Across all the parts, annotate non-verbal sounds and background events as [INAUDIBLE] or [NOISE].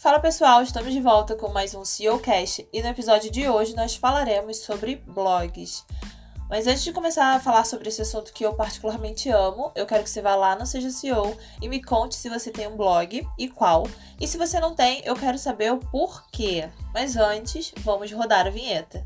Fala pessoal, estamos de volta com mais um CEOcast e no episódio de hoje nós falaremos sobre blogs. Mas antes de começar a falar sobre esse assunto que eu particularmente amo, eu quero que você vá lá no Seja CEO e me conte se você tem um blog e qual. E se você não tem, eu quero saber o porquê. Mas antes, vamos rodar a vinheta.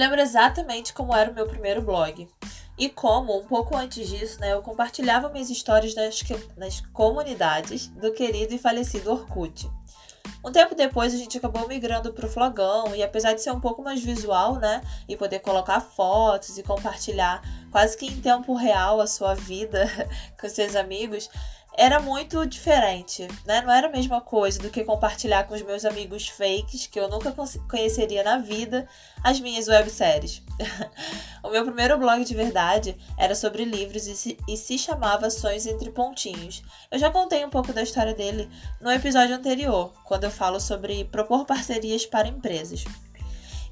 Lembro exatamente como era o meu primeiro blog. E como, um pouco antes disso, né, eu compartilhava minhas histórias nas, nas comunidades do querido e falecido Orkut. Um tempo depois a gente acabou migrando para o Flogão e apesar de ser um pouco mais visual, né, e poder colocar fotos e compartilhar quase que em tempo real a sua vida [LAUGHS] com seus amigos, era muito diferente, né? Não era a mesma coisa do que compartilhar com os meus amigos fakes, que eu nunca conheceria na vida, as minhas webséries. [LAUGHS] o meu primeiro blog de verdade era sobre livros e se, e se chamava Sonhos Entre Pontinhos. Eu já contei um pouco da história dele no episódio anterior, quando eu falo sobre propor parcerias para empresas.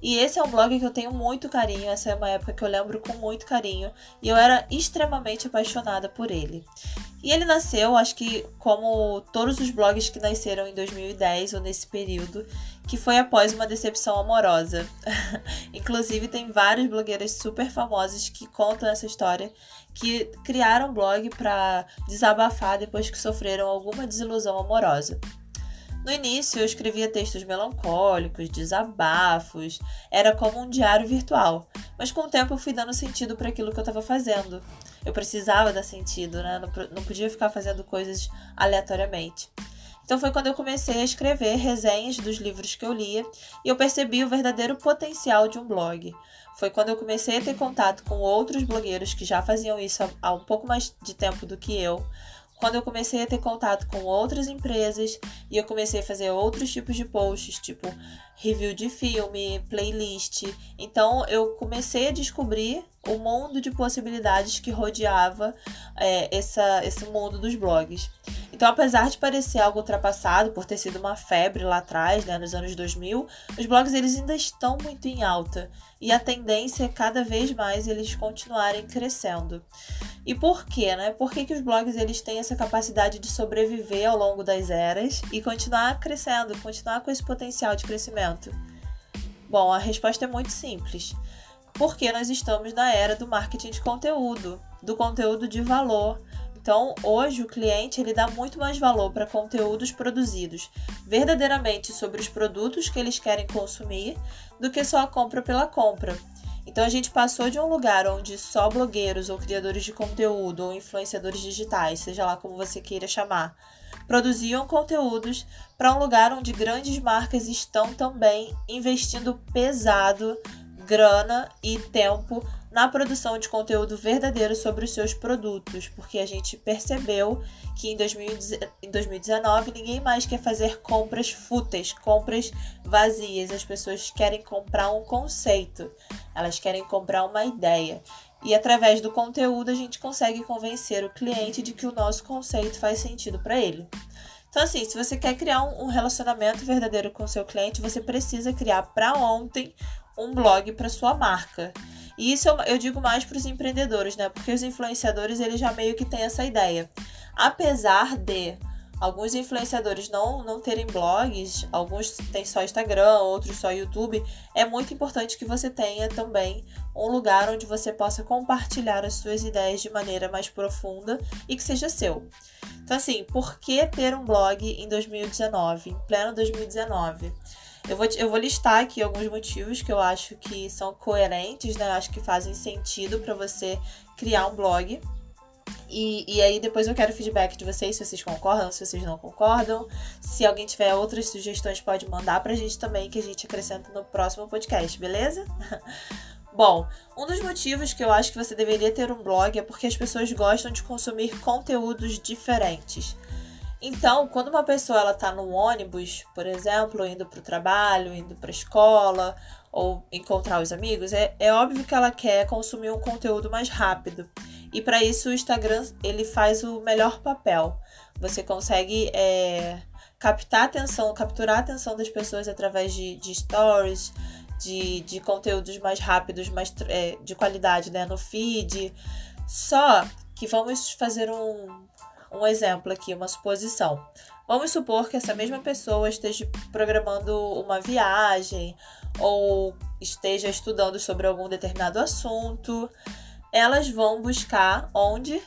E esse é um blog que eu tenho muito carinho, essa é uma época que eu lembro com muito carinho, e eu era extremamente apaixonada por ele. E ele nasceu, acho que como todos os blogs que nasceram em 2010 ou nesse período, que foi após uma decepção amorosa. [LAUGHS] Inclusive, tem várias blogueiras super famosas que contam essa história, que criaram blog para desabafar depois que sofreram alguma desilusão amorosa. No início, eu escrevia textos melancólicos, desabafos, era como um diário virtual, mas com o tempo eu fui dando sentido para aquilo que eu estava fazendo. Eu precisava dar sentido, né? Não podia ficar fazendo coisas aleatoriamente. Então foi quando eu comecei a escrever resenhas dos livros que eu lia e eu percebi o verdadeiro potencial de um blog. Foi quando eu comecei a ter contato com outros blogueiros que já faziam isso há um pouco mais de tempo do que eu, quando eu comecei a ter contato com outras empresas e eu comecei a fazer outros tipos de posts, tipo review de filme, playlist. Então eu comecei a descobrir o mundo de possibilidades que rodeava é, essa, esse mundo dos blogs. Então, apesar de parecer algo ultrapassado por ter sido uma febre lá atrás, né, nos anos 2000, os blogs eles ainda estão muito em alta e a tendência é cada vez mais eles continuarem crescendo. E por quê, né? Por que, que os blogs eles têm essa capacidade de sobreviver ao longo das eras e continuar crescendo, continuar com esse potencial de crescimento? Bom, a resposta é muito simples. Porque nós estamos na era do marketing de conteúdo, do conteúdo de valor, então, hoje o cliente ele dá muito mais valor para conteúdos produzidos verdadeiramente sobre os produtos que eles querem consumir do que só a compra pela compra. Então a gente passou de um lugar onde só blogueiros ou criadores de conteúdo ou influenciadores digitais, seja lá como você queira chamar, produziam conteúdos para um lugar onde grandes marcas estão também investindo pesado grana e tempo na produção de conteúdo verdadeiro sobre os seus produtos, porque a gente percebeu que em 2019 ninguém mais quer fazer compras fúteis, compras vazias. As pessoas querem comprar um conceito, elas querem comprar uma ideia. E através do conteúdo a gente consegue convencer o cliente de que o nosso conceito faz sentido para ele. Então, assim, se você quer criar um relacionamento verdadeiro com seu cliente, você precisa criar para ontem um blog para sua marca. E isso eu, eu digo mais para os empreendedores, né? Porque os influenciadores eles já meio que têm essa ideia. Apesar de alguns influenciadores não, não terem blogs, alguns têm só Instagram, outros só YouTube, é muito importante que você tenha também um lugar onde você possa compartilhar as suas ideias de maneira mais profunda e que seja seu. Então, assim, por que ter um blog em 2019, em pleno 2019? Eu vou, eu vou listar aqui alguns motivos que eu acho que são coerentes, né? Eu acho que fazem sentido para você criar um blog. E, e aí depois eu quero feedback de vocês, se vocês concordam, se vocês não concordam. Se alguém tiver outras sugestões, pode mandar pra gente também, que a gente acrescenta no próximo podcast, beleza? [LAUGHS] Bom, um dos motivos que eu acho que você deveria ter um blog é porque as pessoas gostam de consumir conteúdos diferentes. Então, quando uma pessoa ela tá no ônibus, por exemplo, indo para o trabalho, indo para a escola ou encontrar os amigos, é, é óbvio que ela quer consumir um conteúdo mais rápido. E para isso o Instagram ele faz o melhor papel. Você consegue é, captar atenção, capturar a atenção das pessoas através de, de stories, de, de conteúdos mais rápidos, mais é, de qualidade, né? No feed. Só que vamos fazer um, um exemplo aqui, uma suposição. Vamos supor que essa mesma pessoa esteja programando uma viagem ou esteja estudando sobre algum determinado assunto. Elas vão buscar onde?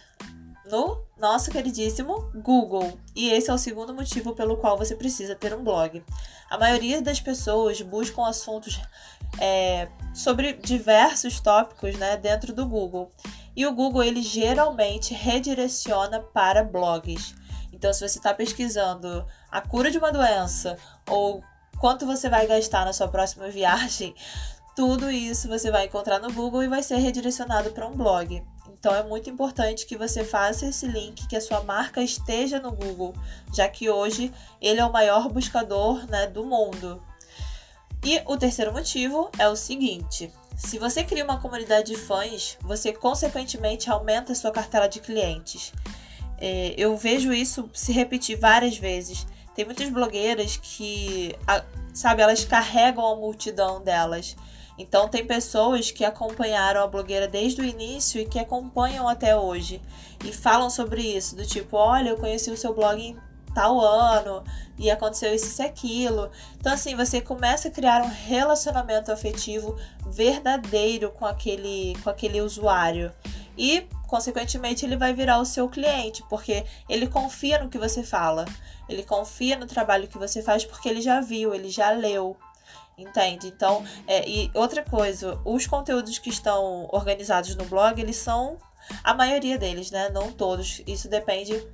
No nosso queridíssimo Google. E esse é o segundo motivo pelo qual você precisa ter um blog. A maioria das pessoas buscam assuntos é, sobre diversos tópicos né, dentro do Google. E o Google ele geralmente redireciona para blogs. Então, se você está pesquisando a cura de uma doença ou quanto você vai gastar na sua próxima [LAUGHS] viagem, tudo isso você vai encontrar no Google e vai ser redirecionado para um blog. Então é muito importante que você faça esse link, que a sua marca esteja no Google, já que hoje ele é o maior buscador né, do mundo. E o terceiro motivo é o seguinte: se você cria uma comunidade de fãs, você consequentemente aumenta a sua cartela de clientes. É, eu vejo isso se repetir várias vezes. Tem muitas blogueiras que, sabe, elas carregam a multidão delas. Então, tem pessoas que acompanharam a blogueira desde o início e que acompanham até hoje e falam sobre isso, do tipo: olha, eu conheci o seu blog tal ano e aconteceu isso e aquilo. Então, assim, você começa a criar um relacionamento afetivo verdadeiro com aquele, com aquele usuário. E, consequentemente, ele vai virar o seu cliente, porque ele confia no que você fala. Ele confia no trabalho que você faz porque ele já viu, ele já leu. Entende? Então, é, e outra coisa, os conteúdos que estão organizados no blog, eles são a maioria deles, né? Não todos. Isso depende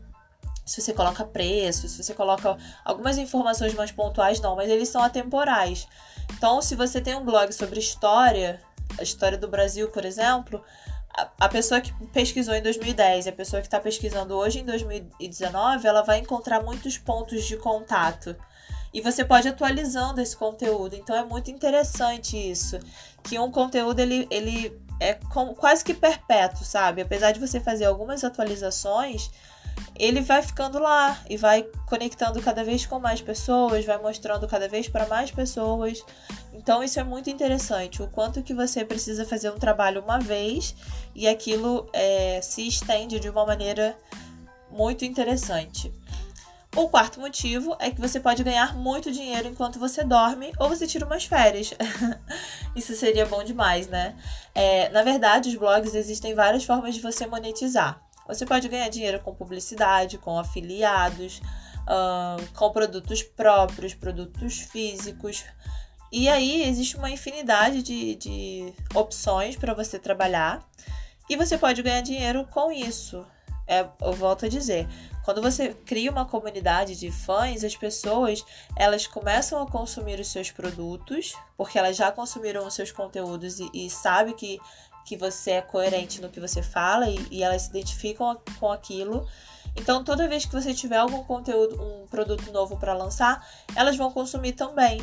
se você coloca preço, se você coloca algumas informações mais pontuais, não, mas eles são atemporais. Então, se você tem um blog sobre história, a história do Brasil, por exemplo, a, pessoa que pesquisou em 2010 e a pessoa que está pesquisando hoje em 2019, ela vai encontrar muitos pontos de contato. E você pode atualizando esse conteúdo. Então é muito interessante isso. Que um conteúdo ele, ele é com, quase que perpétuo, sabe? Apesar de você fazer algumas atualizações, ele vai ficando lá e vai conectando cada vez com mais pessoas, vai mostrando cada vez para mais pessoas. Então isso é muito interessante, o quanto que você precisa fazer um trabalho uma vez e aquilo é, se estende de uma maneira muito interessante. O quarto motivo é que você pode ganhar muito dinheiro enquanto você dorme ou você tira umas férias. [LAUGHS] Isso seria bom demais, né? É, na verdade, os blogs existem várias formas de você monetizar. Você pode ganhar dinheiro com publicidade, com afiliados, com produtos próprios, produtos físicos. E aí existe uma infinidade de, de opções para você trabalhar e você pode ganhar dinheiro com isso. É, eu volto a dizer, quando você cria uma comunidade de fãs, as pessoas elas começam a consumir os seus produtos, porque elas já consumiram os seus conteúdos e, e sabe que que você é coerente no que você fala e, e elas se identificam com aquilo. Então, toda vez que você tiver algum conteúdo, um produto novo para lançar, elas vão consumir também.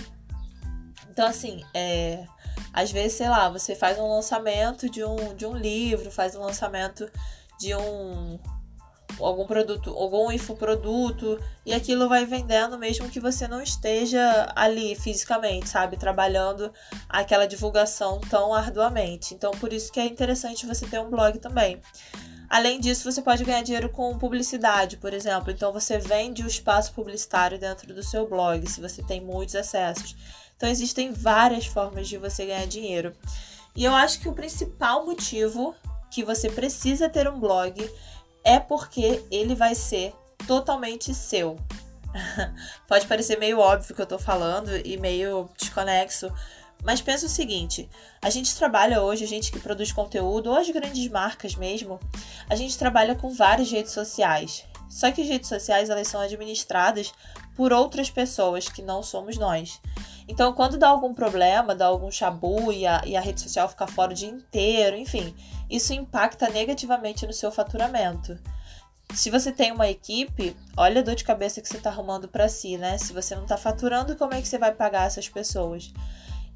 Então, assim, é, às vezes, sei lá, você faz um lançamento de um, de um livro, faz um lançamento de um, algum produto, algum infoproduto, e aquilo vai vendendo mesmo que você não esteja ali fisicamente, sabe, trabalhando aquela divulgação tão arduamente. Então, por isso que é interessante você ter um blog também. Além disso, você pode ganhar dinheiro com publicidade, por exemplo. Então, você vende o espaço publicitário dentro do seu blog, se você tem muitos acessos. Então, existem várias formas de você ganhar dinheiro. E eu acho que o principal motivo que você precisa ter um blog é porque ele vai ser totalmente seu. [LAUGHS] Pode parecer meio óbvio que eu tô falando e meio desconexo, mas pensa o seguinte: a gente trabalha hoje, a gente que produz conteúdo, ou as grandes marcas mesmo, a gente trabalha com várias redes sociais. Só que as redes sociais elas são administradas por outras pessoas que não somos nós. Então, quando dá algum problema, dá algum chabu e a, e a rede social fica fora o dia inteiro, enfim, isso impacta negativamente no seu faturamento. Se você tem uma equipe, olha a dor de cabeça que você está arrumando para si, né? Se você não está faturando, como é que você vai pagar essas pessoas?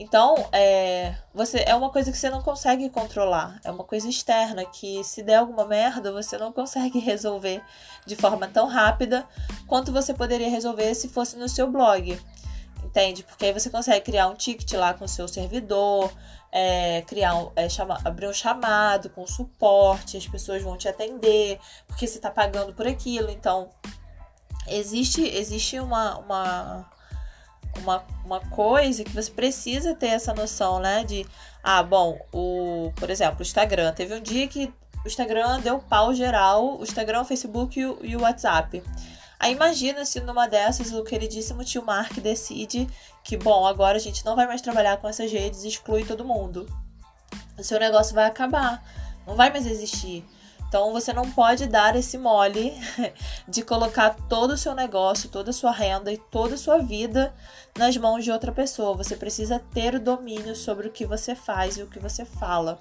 Então, é, você é uma coisa que você não consegue controlar, é uma coisa externa que se der alguma merda, você não consegue [LAUGHS] resolver de forma tão rápida quanto você poderia resolver se fosse no seu blog. Entende? Porque aí você consegue criar um ticket lá com o seu servidor, é, criar um, é, chama, abrir um chamado com suporte, as pessoas vão te atender, porque você está pagando por aquilo. Então, existe, existe uma, uma uma, uma coisa que você precisa ter essa noção, né? De, ah, bom, o, por exemplo, o Instagram. Teve um dia que o Instagram deu pau geral, o Instagram, o Facebook e o, e o WhatsApp. Aí imagina se numa dessas o queridíssimo tio Mark decide que, bom, agora a gente não vai mais trabalhar com essas redes, exclui todo mundo. O seu negócio vai acabar, não vai mais existir. Então você não pode dar esse mole [LAUGHS] de colocar todo o seu negócio, toda a sua renda e toda a sua vida nas mãos de outra pessoa. Você precisa ter o domínio sobre o que você faz e o que você fala.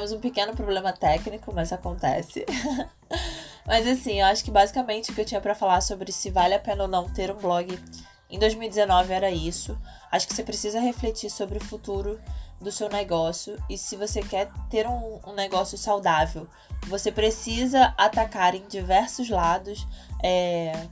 Tivemos um pequeno problema técnico, mas acontece. [LAUGHS] mas assim, eu acho que basicamente o que eu tinha para falar sobre se vale a pena ou não ter um blog em 2019 era isso. Acho que você precisa refletir sobre o futuro do seu negócio e se você quer ter um, um negócio saudável, você precisa atacar em diversos lados. É...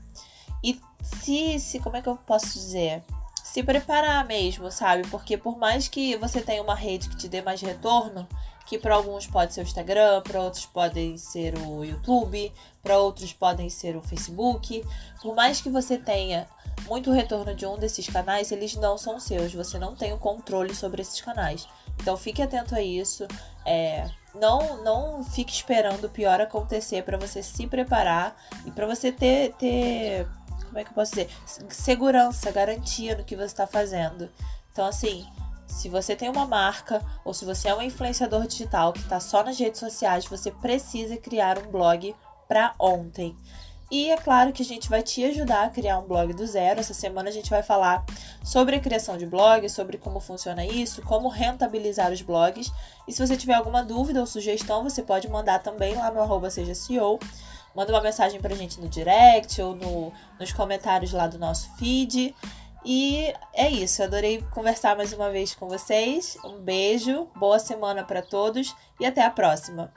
E se, se, como é que eu posso dizer? Se preparar mesmo, sabe? Porque por mais que você tenha uma rede que te dê mais retorno, que para alguns pode ser o Instagram, para outros podem ser o YouTube, para outros podem ser o Facebook. Por mais que você tenha muito retorno de um desses canais, eles não são seus, você não tem o controle sobre esses canais. Então fique atento a isso. É, não, não fique esperando o pior acontecer para você se preparar e para você ter, ter, como é que eu posso dizer, segurança, garantia no que você está fazendo. Então assim, se você tem uma marca ou se você é um influenciador digital que está só nas redes sociais, você precisa criar um blog para ontem. E é claro que a gente vai te ajudar a criar um blog do zero. Essa semana a gente vai falar sobre a criação de blogs, sobre como funciona isso, como rentabilizar os blogs. E se você tiver alguma dúvida ou sugestão, você pode mandar também lá no arroba seja CEO. Manda uma mensagem pra gente no direct ou no, nos comentários lá do nosso feed. E é isso, adorei conversar mais uma vez com vocês. Um beijo, boa semana para todos e até a próxima.